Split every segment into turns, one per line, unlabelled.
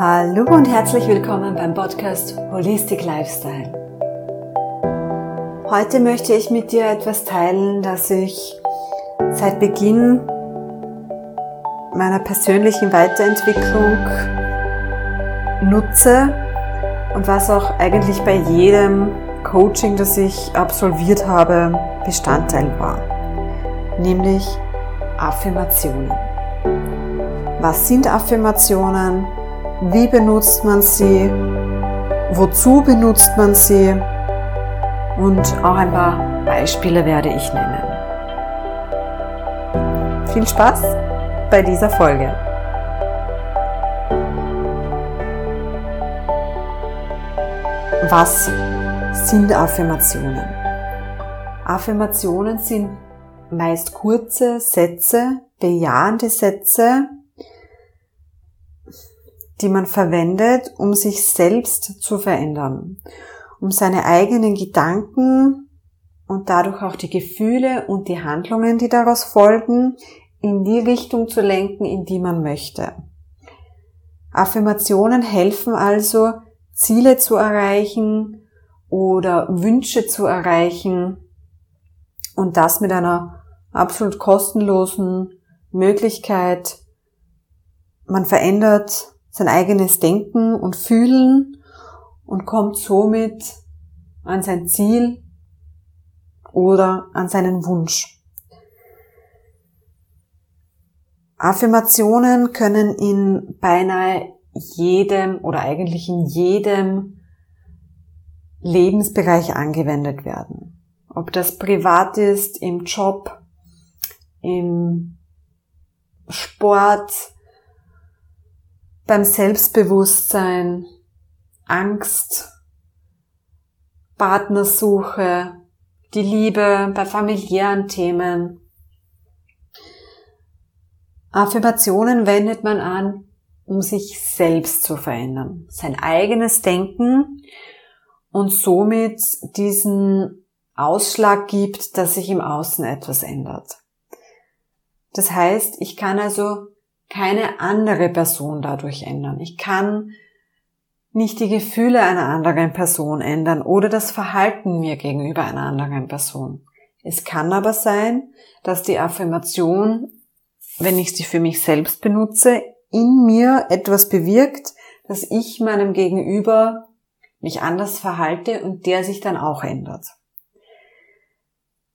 Hallo und herzlich willkommen beim Podcast Holistic Lifestyle. Heute möchte ich mit dir etwas teilen, das ich seit Beginn meiner persönlichen Weiterentwicklung nutze und was auch eigentlich bei jedem Coaching, das ich absolviert habe, Bestandteil war, nämlich Affirmationen. Was sind Affirmationen? Wie benutzt man sie? Wozu benutzt man sie? Und auch ein paar Beispiele werde ich nennen. Viel Spaß bei dieser Folge. Was sind Affirmationen? Affirmationen sind meist kurze Sätze, bejahende Sätze, die man verwendet, um sich selbst zu verändern, um seine eigenen Gedanken und dadurch auch die Gefühle und die Handlungen, die daraus folgen, in die Richtung zu lenken, in die man möchte. Affirmationen helfen also, Ziele zu erreichen oder Wünsche zu erreichen und das mit einer absolut kostenlosen Möglichkeit. Man verändert sein eigenes Denken und Fühlen und kommt somit an sein Ziel oder an seinen Wunsch. Affirmationen können in beinahe jedem oder eigentlich in jedem Lebensbereich angewendet werden. Ob das privat ist, im Job, im Sport, beim Selbstbewusstsein, Angst, Partnersuche, die Liebe, bei familiären Themen. Affirmationen wendet man an, um sich selbst zu verändern, sein eigenes Denken und somit diesen Ausschlag gibt, dass sich im Außen etwas ändert. Das heißt, ich kann also keine andere Person dadurch ändern. Ich kann nicht die Gefühle einer anderen Person ändern oder das Verhalten mir gegenüber einer anderen Person. Es kann aber sein, dass die Affirmation, wenn ich sie für mich selbst benutze, in mir etwas bewirkt, dass ich meinem Gegenüber mich anders verhalte und der sich dann auch ändert.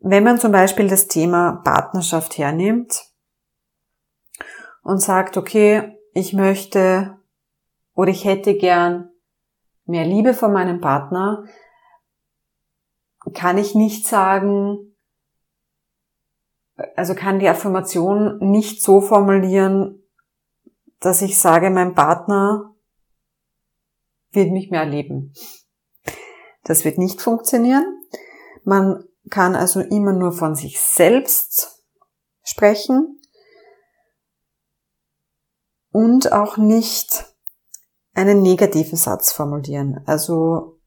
Wenn man zum Beispiel das Thema Partnerschaft hernimmt, und sagt, okay, ich möchte oder ich hätte gern mehr Liebe von meinem Partner, kann ich nicht sagen, also kann die Affirmation nicht so formulieren, dass ich sage, mein Partner wird mich mehr lieben. Das wird nicht funktionieren. Man kann also immer nur von sich selbst sprechen und auch nicht einen negativen Satz formulieren. Also,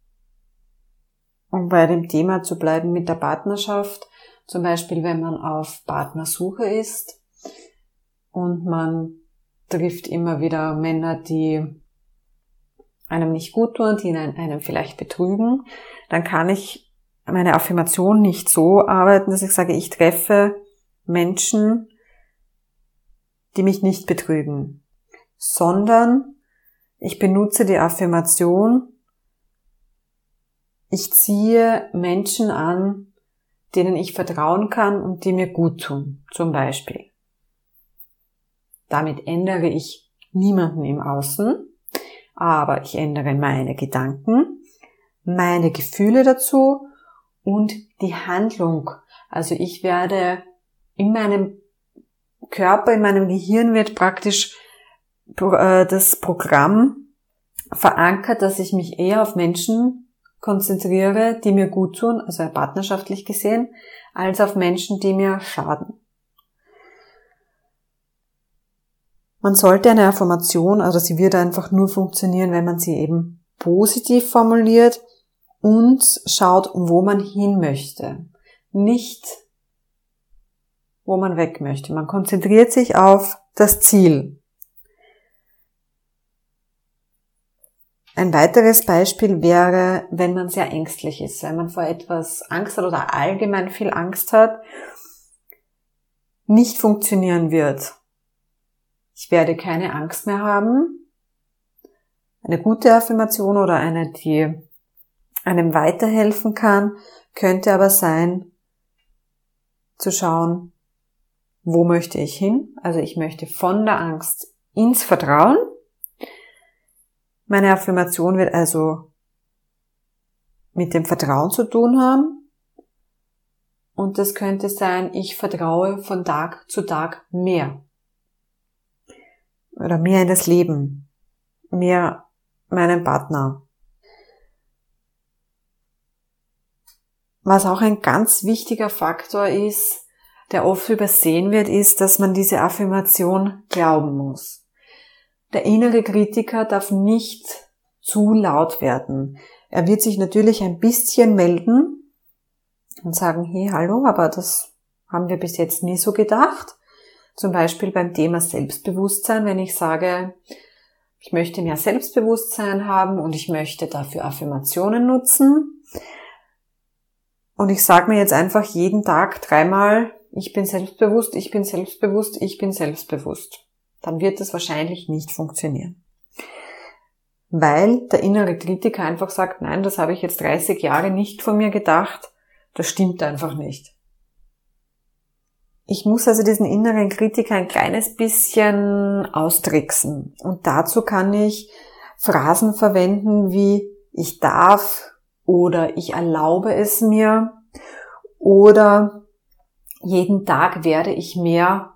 um bei dem Thema zu bleiben mit der Partnerschaft, zum Beispiel wenn man auf Partnersuche ist und man trifft immer wieder Männer, die einem nicht gut tun, die einem vielleicht betrügen, dann kann ich meine Affirmation nicht so arbeiten, dass ich sage, ich treffe Menschen, die mich nicht betrügen sondern ich benutze die Affirmation, ich ziehe Menschen an, denen ich vertrauen kann und die mir gut tun, zum Beispiel. Damit ändere ich niemanden im Außen, aber ich ändere meine Gedanken, meine Gefühle dazu und die Handlung. Also ich werde in meinem Körper, in meinem Gehirn wird praktisch das Programm verankert, dass ich mich eher auf Menschen konzentriere, die mir gut tun, also partnerschaftlich gesehen, als auf Menschen, die mir schaden. Man sollte eine Affirmation, also sie wird einfach nur funktionieren, wenn man sie eben positiv formuliert und schaut, wo man hin möchte. Nicht, wo man weg möchte. Man konzentriert sich auf das Ziel. Ein weiteres Beispiel wäre, wenn man sehr ängstlich ist, wenn man vor etwas Angst hat oder allgemein viel Angst hat, nicht funktionieren wird. Ich werde keine Angst mehr haben. Eine gute Affirmation oder eine, die einem weiterhelfen kann, könnte aber sein, zu schauen, wo möchte ich hin? Also ich möchte von der Angst ins Vertrauen. Meine Affirmation wird also mit dem Vertrauen zu tun haben. Und das könnte sein, ich vertraue von Tag zu Tag mehr. Oder mehr in das Leben. Mehr meinem Partner. Was auch ein ganz wichtiger Faktor ist, der oft übersehen wird, ist, dass man diese Affirmation glauben muss. Der innere Kritiker darf nicht zu laut werden. Er wird sich natürlich ein bisschen melden und sagen, hey, hallo, aber das haben wir bis jetzt nie so gedacht. Zum Beispiel beim Thema Selbstbewusstsein, wenn ich sage, ich möchte mehr Selbstbewusstsein haben und ich möchte dafür Affirmationen nutzen. Und ich sage mir jetzt einfach jeden Tag dreimal, ich bin selbstbewusst, ich bin selbstbewusst, ich bin selbstbewusst. Dann wird das wahrscheinlich nicht funktionieren. Weil der innere Kritiker einfach sagt, nein, das habe ich jetzt 30 Jahre nicht von mir gedacht, das stimmt einfach nicht. Ich muss also diesen inneren Kritiker ein kleines bisschen austricksen. Und dazu kann ich Phrasen verwenden wie ich darf oder ich erlaube es mir oder jeden Tag werde ich mehr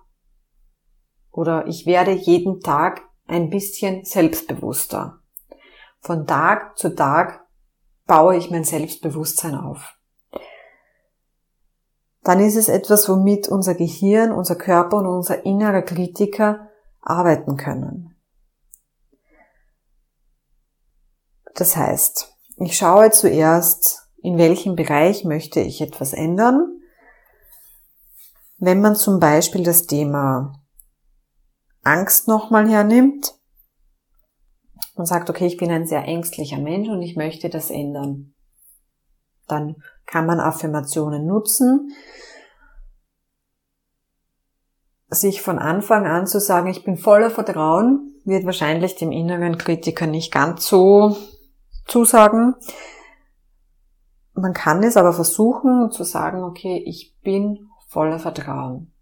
oder ich werde jeden Tag ein bisschen selbstbewusster. Von Tag zu Tag baue ich mein Selbstbewusstsein auf. Dann ist es etwas, womit unser Gehirn, unser Körper und unser innerer Kritiker arbeiten können. Das heißt, ich schaue zuerst, in welchem Bereich möchte ich etwas ändern wenn man zum Beispiel das Thema Angst nochmal hernimmt und sagt, okay, ich bin ein sehr ängstlicher Mensch und ich möchte das ändern, dann kann man Affirmationen nutzen, sich von Anfang an zu sagen, ich bin voller Vertrauen, wird wahrscheinlich dem inneren Kritiker nicht ganz so zusagen. Man kann es aber versuchen zu sagen, okay, ich bin voller Vertrauen.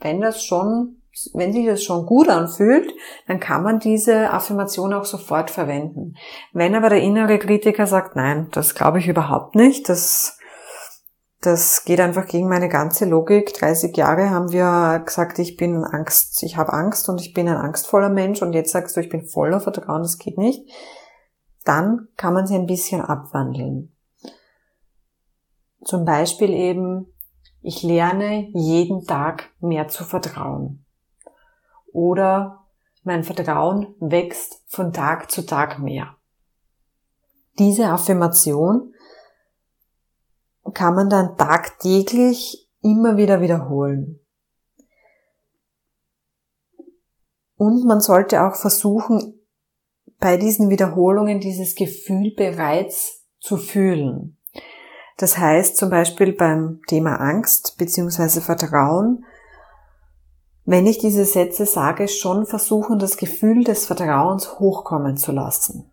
Wenn das schon, wenn sich das schon gut anfühlt, dann kann man diese Affirmation auch sofort verwenden. Wenn aber der innere Kritiker sagt, nein, das glaube ich überhaupt nicht, das, das geht einfach gegen meine ganze Logik. 30 Jahre haben wir gesagt, ich bin Angst, ich habe Angst und ich bin ein angstvoller Mensch und jetzt sagst du, ich bin voller Vertrauen, das geht nicht. Dann kann man sie ein bisschen abwandeln. Zum Beispiel eben, ich lerne jeden Tag mehr zu vertrauen. Oder mein Vertrauen wächst von Tag zu Tag mehr. Diese Affirmation kann man dann tagtäglich immer wieder wiederholen. Und man sollte auch versuchen, bei diesen Wiederholungen dieses Gefühl bereits zu fühlen. Das heißt zum Beispiel beim Thema Angst bzw. Vertrauen, wenn ich diese Sätze sage, schon versuchen, das Gefühl des Vertrauens hochkommen zu lassen.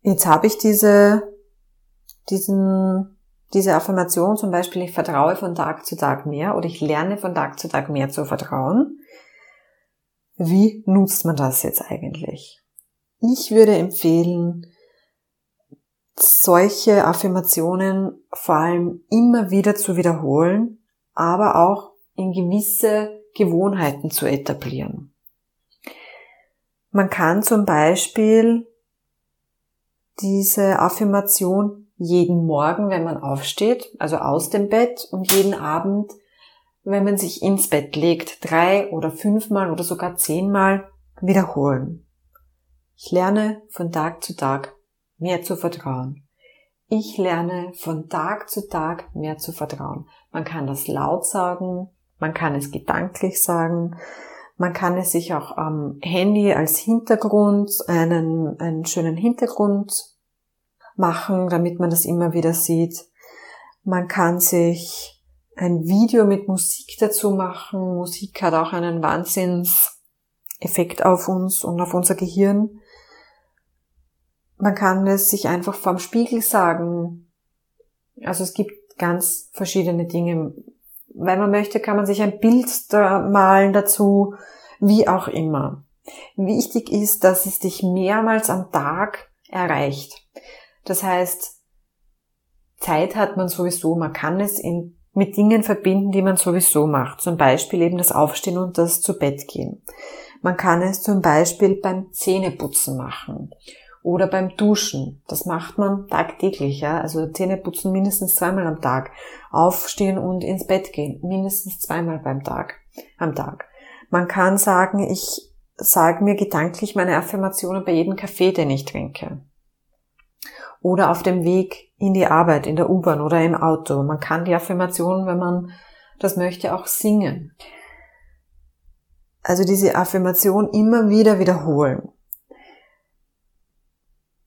Jetzt habe ich diese, diesen, diese Affirmation zum Beispiel, ich vertraue von Tag zu Tag mehr oder ich lerne von Tag zu Tag mehr zu vertrauen. Wie nutzt man das jetzt eigentlich? Ich würde empfehlen, solche Affirmationen vor allem immer wieder zu wiederholen, aber auch in gewisse Gewohnheiten zu etablieren. Man kann zum Beispiel diese Affirmation jeden Morgen, wenn man aufsteht, also aus dem Bett und jeden Abend, wenn man sich ins Bett legt, drei oder fünfmal oder sogar zehnmal wiederholen. Ich lerne von Tag zu Tag mehr zu vertrauen. Ich lerne von Tag zu Tag mehr zu vertrauen. Man kann das laut sagen, man kann es gedanklich sagen, Man kann es sich auch am Handy als Hintergrund, einen, einen schönen Hintergrund machen, damit man das immer wieder sieht. Man kann sich ein Video mit Musik dazu machen. Musik hat auch einen Wahnsinnseffekt auf uns und auf unser Gehirn. Man kann es sich einfach vorm Spiegel sagen. Also es gibt ganz verschiedene Dinge. Wenn man möchte, kann man sich ein Bild da malen dazu, wie auch immer. Wichtig ist, dass es dich mehrmals am Tag erreicht. Das heißt, Zeit hat man sowieso, man kann es in, mit Dingen verbinden, die man sowieso macht. Zum Beispiel eben das Aufstehen und das zu Bett gehen. Man kann es zum Beispiel beim Zähneputzen machen oder beim Duschen. Das macht man tagtäglich, ja. Also Zähneputzen mindestens zweimal am Tag. Aufstehen und ins Bett gehen. Mindestens zweimal beim Tag, am Tag. Man kann sagen, ich sage mir gedanklich meine Affirmationen bei jedem Kaffee, den ich trinke oder auf dem Weg in die Arbeit, in der U-Bahn oder im Auto. Man kann die Affirmation, wenn man das möchte, auch singen. Also diese Affirmation immer wieder wiederholen.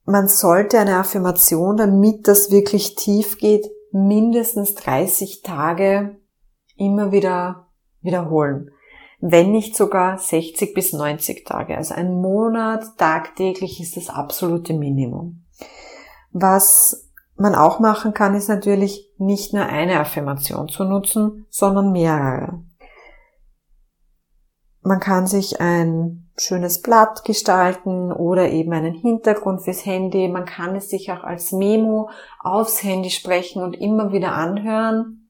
Man sollte eine Affirmation, damit das wirklich tief geht, mindestens 30 Tage immer wieder wiederholen. Wenn nicht sogar 60 bis 90 Tage. Also ein Monat tagtäglich ist das absolute Minimum. Was man auch machen kann, ist natürlich nicht nur eine Affirmation zu nutzen, sondern mehrere. Man kann sich ein schönes Blatt gestalten oder eben einen Hintergrund fürs Handy. Man kann es sich auch als Memo aufs Handy sprechen und immer wieder anhören.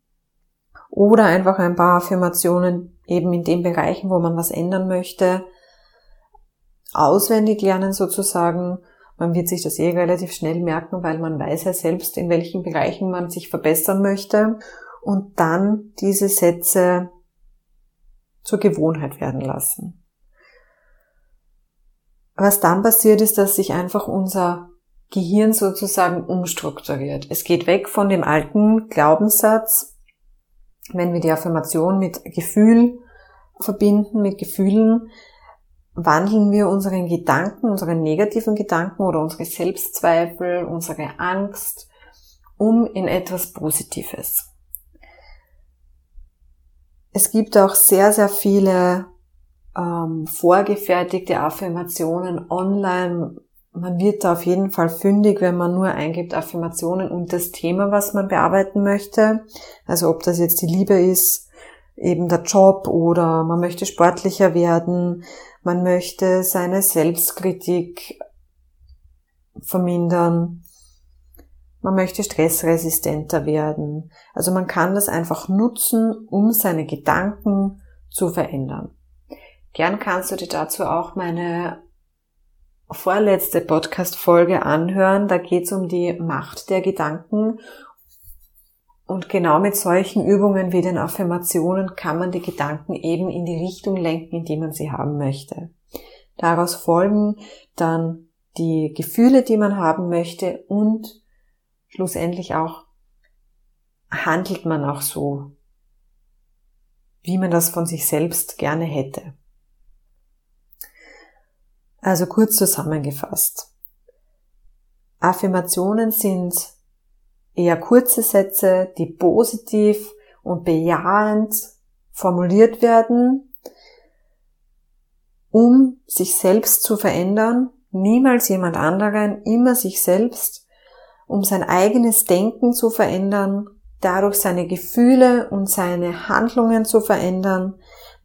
Oder einfach ein paar Affirmationen eben in den Bereichen, wo man was ändern möchte, auswendig lernen sozusagen man wird sich das eh relativ schnell merken, weil man weiß ja selbst, in welchen Bereichen man sich verbessern möchte und dann diese Sätze zur Gewohnheit werden lassen. Was dann passiert ist, dass sich einfach unser Gehirn sozusagen umstrukturiert. Es geht weg von dem alten Glaubenssatz, wenn wir die Affirmation mit Gefühl verbinden, mit Gefühlen, wandeln wir unseren Gedanken, unsere negativen Gedanken oder unsere Selbstzweifel, unsere Angst um in etwas Positives. Es gibt auch sehr, sehr viele ähm, vorgefertigte Affirmationen online. Man wird da auf jeden Fall fündig, wenn man nur eingibt Affirmationen und das Thema, was man bearbeiten möchte. Also ob das jetzt die Liebe ist, eben der Job oder man möchte sportlicher werden, man möchte seine Selbstkritik vermindern, man möchte stressresistenter werden. Also man kann das einfach nutzen, um seine Gedanken zu verändern. Gern kannst du dir dazu auch meine vorletzte Podcast-Folge anhören. Da geht es um die Macht der Gedanken und genau mit solchen Übungen wie den Affirmationen kann man die Gedanken eben in die Richtung lenken, in die man sie haben möchte. Daraus folgen dann die Gefühle, die man haben möchte und schlussendlich auch handelt man auch so, wie man das von sich selbst gerne hätte. Also kurz zusammengefasst. Affirmationen sind eher kurze Sätze, die positiv und bejahend formuliert werden, um sich selbst zu verändern, niemals jemand anderen, immer sich selbst, um sein eigenes Denken zu verändern, dadurch seine Gefühle und seine Handlungen zu verändern.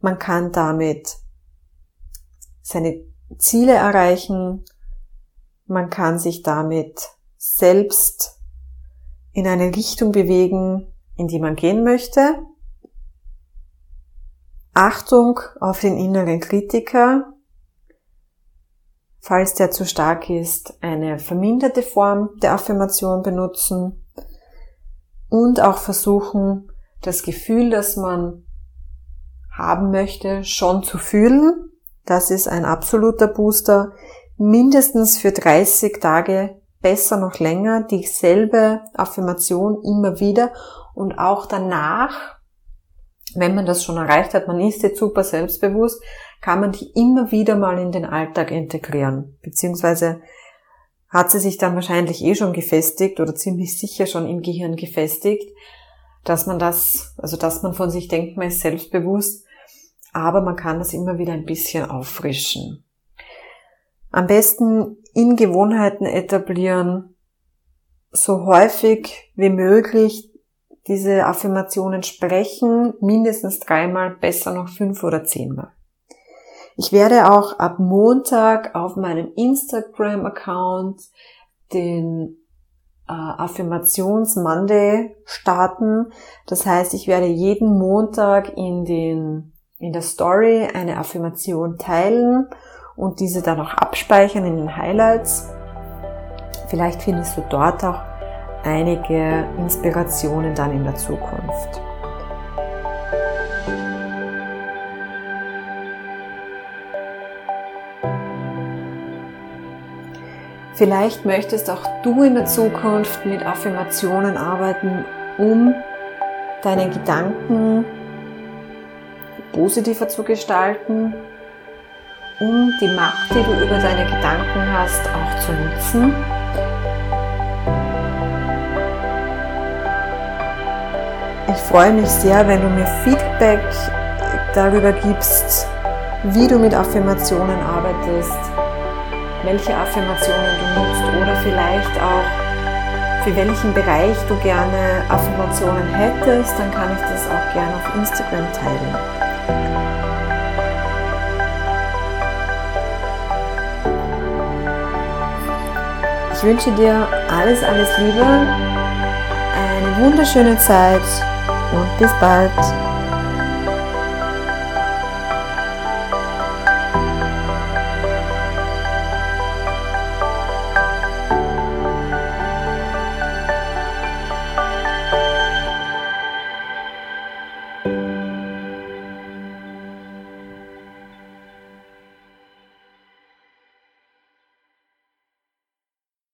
Man kann damit seine Ziele erreichen, man kann sich damit selbst in eine Richtung bewegen, in die man gehen möchte. Achtung auf den inneren Kritiker. Falls der zu stark ist, eine verminderte Form der Affirmation benutzen und auch versuchen, das Gefühl, das man haben möchte, schon zu fühlen. Das ist ein absoluter Booster. Mindestens für 30 Tage besser noch länger dieselbe Affirmation immer wieder und auch danach wenn man das schon erreicht hat, man ist jetzt super selbstbewusst, kann man die immer wieder mal in den Alltag integrieren. Beziehungsweise hat sie sich dann wahrscheinlich eh schon gefestigt oder ziemlich sicher schon im Gehirn gefestigt, dass man das, also dass man von sich denkt, man ist selbstbewusst, aber man kann das immer wieder ein bisschen auffrischen. Am besten in Gewohnheiten etablieren, so häufig wie möglich diese Affirmationen sprechen, mindestens dreimal, besser noch fünf oder zehnmal. Ich werde auch ab Montag auf meinem Instagram-Account den äh, Affirmations Monday starten. Das heißt, ich werde jeden Montag in den in der Story eine Affirmation teilen und diese dann auch abspeichern in den Highlights. Vielleicht findest du dort auch einige Inspirationen dann in der Zukunft. Vielleicht möchtest auch du in der Zukunft mit Affirmationen arbeiten, um deine Gedanken positiver zu gestalten, um die Macht, die du über deine Gedanken hast, auch zu nutzen. Ich freue mich sehr, wenn du mir Feedback darüber gibst, wie du mit Affirmationen arbeitest, welche Affirmationen du nutzt oder vielleicht auch für welchen Bereich du gerne Affirmationen hättest, dann kann ich das auch gerne auf Instagram teilen. Ich wünsche dir alles, alles Liebe, eine wunderschöne Zeit und bis bald.